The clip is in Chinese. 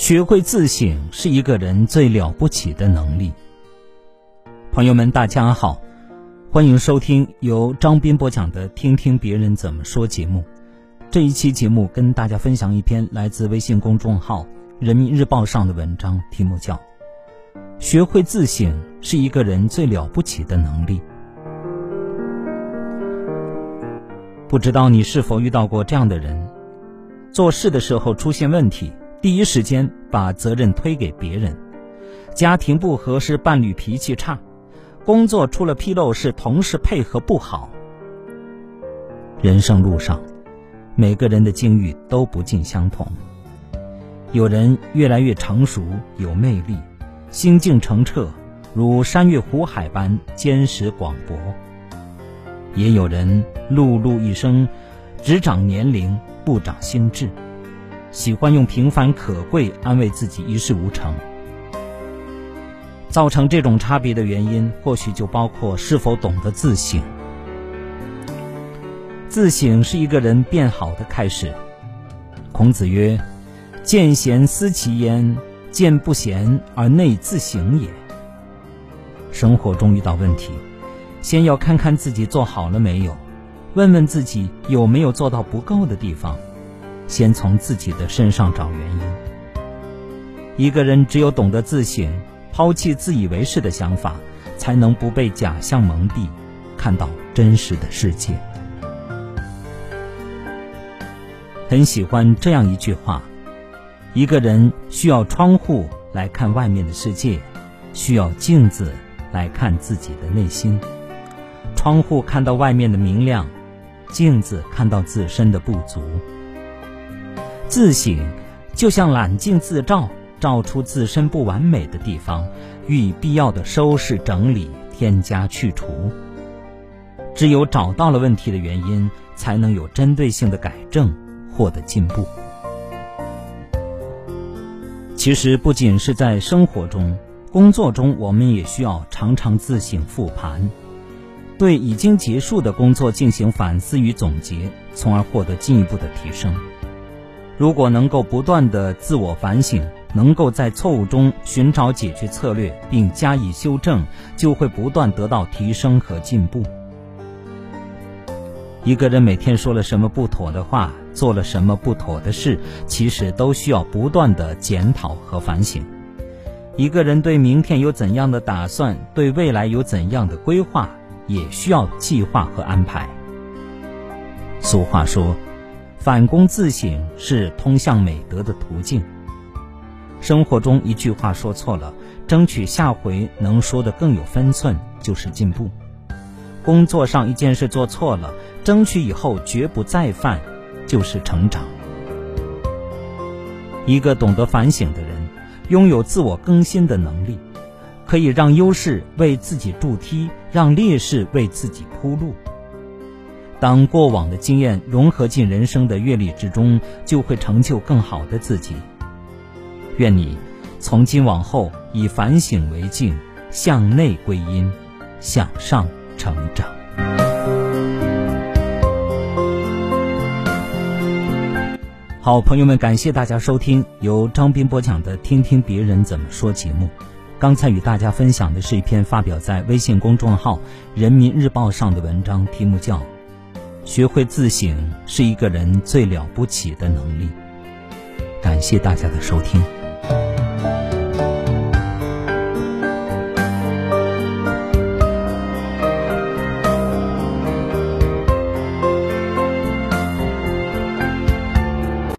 学会自省是一个人最了不起的能力。朋友们，大家好，欢迎收听由张斌播讲的《听听别人怎么说》节目。这一期节目跟大家分享一篇来自微信公众号《人民日报》上的文章，题目叫《学会自省是一个人最了不起的能力》。不知道你是否遇到过这样的人，做事的时候出现问题。第一时间把责任推给别人，家庭不和是伴侣脾气差，工作出了纰漏是同事配合不好。人生路上，每个人的境遇都不尽相同。有人越来越成熟有魅力，心境澄澈，如山岳湖海般坚实广博；也有人碌碌一生，只长年龄不长心智。喜欢用平凡可贵安慰自己一事无成，造成这种差别的原因，或许就包括是否懂得自省。自省是一个人变好的开始。孔子曰：“见贤思齐焉，见不贤而内自省也。”生活中遇到问题，先要看看自己做好了没有，问问自己有没有做到不够的地方。先从自己的身上找原因。一个人只有懂得自省，抛弃自以为是的想法，才能不被假象蒙蔽，看到真实的世界。很喜欢这样一句话：一个人需要窗户来看外面的世界，需要镜子来看自己的内心。窗户看到外面的明亮，镜子看到自身的不足。自省就像揽镜自照，照出自身不完美的地方，予以必要的收拾整理、添加去除。只有找到了问题的原因，才能有针对性的改正，获得进步。其实，不仅是在生活中、工作中，我们也需要常常自省复盘，对已经结束的工作进行反思与总结，从而获得进一步的提升。如果能够不断的自我反省，能够在错误中寻找解决策略并加以修正，就会不断得到提升和进步。一个人每天说了什么不妥的话，做了什么不妥的事，其实都需要不断的检讨和反省。一个人对明天有怎样的打算，对未来有怎样的规划，也需要计划和安排。俗话说。反躬自省是通向美德的途径。生活中一句话说错了，争取下回能说得更有分寸，就是进步；工作上一件事做错了，争取以后绝不再犯，就是成长。一个懂得反省的人，拥有自我更新的能力，可以让优势为自己筑梯，让劣势为自己铺路。当过往的经验融合进人生的阅历之中，就会成就更好的自己。愿你从今往后以反省为镜，向内归因，向上成长。好，朋友们，感谢大家收听由张斌播讲的《听听别人怎么说》节目。刚才与大家分享的是一篇发表在微信公众号《人民日报》上的文章，题目叫。学会自省是一个人最了不起的能力。感谢大家的收听。